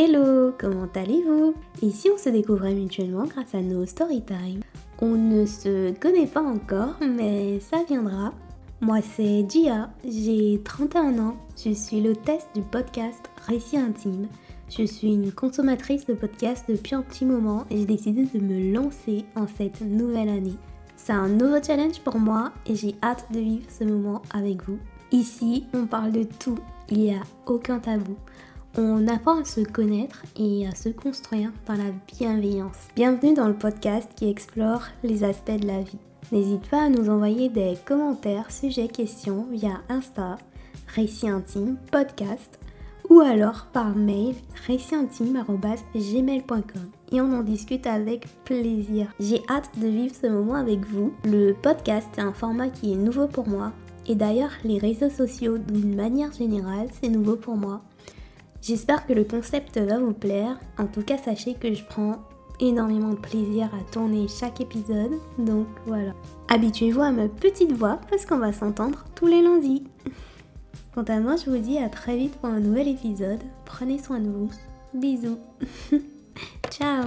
Hello, comment allez-vous? Ici on se découvrait mutuellement grâce à nos story time. On ne se connaît pas encore, mais ça viendra. Moi c'est Gia, j'ai 31 ans, je suis l'hôtesse du podcast Récit intime. Je suis une consommatrice de podcasts depuis un petit moment et j'ai décidé de me lancer en cette nouvelle année. C'est un nouveau challenge pour moi et j'ai hâte de vivre ce moment avec vous. Ici, on parle de tout, il n'y a aucun tabou. On apprend à se connaître et à se construire dans la bienveillance. Bienvenue dans le podcast qui explore les aspects de la vie. N'hésite pas à nous envoyer des commentaires, sujets, questions via Insta, récit intime, podcast ou alors par mail récitintime.gmail.com et on en discute avec plaisir. J'ai hâte de vivre ce moment avec vous. Le podcast est un format qui est nouveau pour moi et d'ailleurs les réseaux sociaux d'une manière générale c'est nouveau pour moi. J'espère que le concept va vous plaire. En tout cas sachez que je prends énormément de plaisir à tourner chaque épisode. Donc voilà. Habituez-vous à ma petite voix parce qu'on va s'entendre tous les lundis. Quant à moi, je vous dis à très vite pour un nouvel épisode. Prenez soin de vous. Bisous. Ciao